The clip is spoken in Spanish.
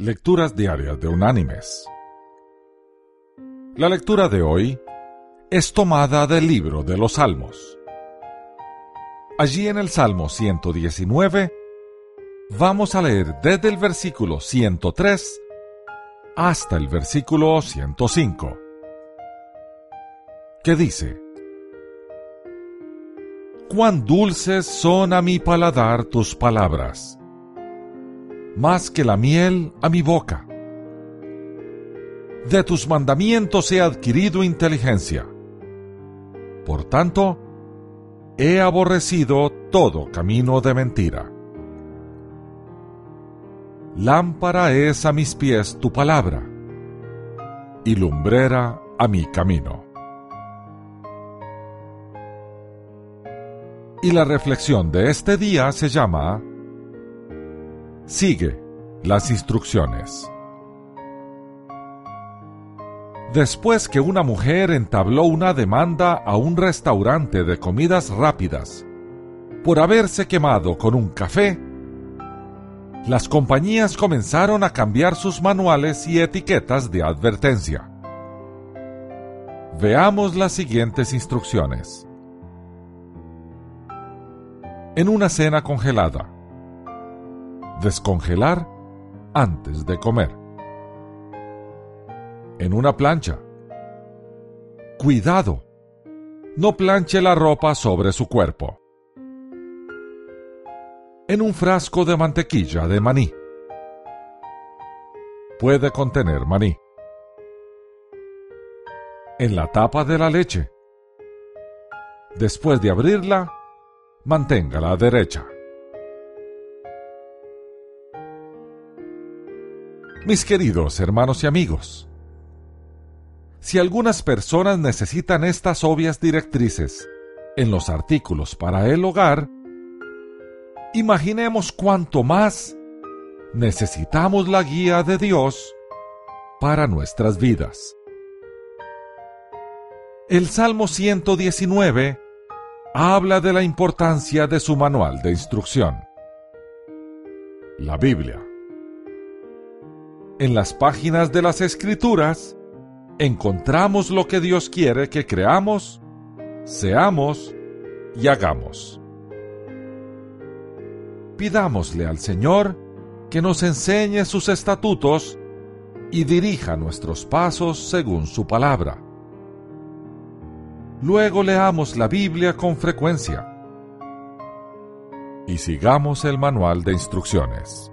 Lecturas Diarias de Unánimes. La lectura de hoy es tomada del libro de los Salmos. Allí en el Salmo 119 vamos a leer desde el versículo 103 hasta el versículo 105, que dice, Cuán dulces son a mi paladar tus palabras, más que la miel a mi boca. De tus mandamientos he adquirido inteligencia. Por tanto, he aborrecido todo camino de mentira. Lámpara es a mis pies tu palabra, y lumbrera a mi camino. Y la reflexión de este día se llama Sigue las instrucciones. Después que una mujer entabló una demanda a un restaurante de comidas rápidas por haberse quemado con un café, las compañías comenzaron a cambiar sus manuales y etiquetas de advertencia. Veamos las siguientes instrucciones. En una cena congelada. Descongelar antes de comer. En una plancha. Cuidado. No planche la ropa sobre su cuerpo en un frasco de mantequilla de maní. Puede contener maní. En la tapa de la leche. Después de abrirla, manténgala derecha. Mis queridos hermanos y amigos, si algunas personas necesitan estas obvias directrices en los artículos para el hogar, imaginemos cuánto más necesitamos la guía de Dios para nuestras vidas. El Salmo 119 habla de la importancia de su manual de instrucción, la Biblia. En las páginas de las Escrituras encontramos lo que Dios quiere que creamos, seamos y hagamos pidámosle al Señor que nos enseñe sus estatutos y dirija nuestros pasos según su palabra. Luego leamos la Biblia con frecuencia y sigamos el manual de instrucciones.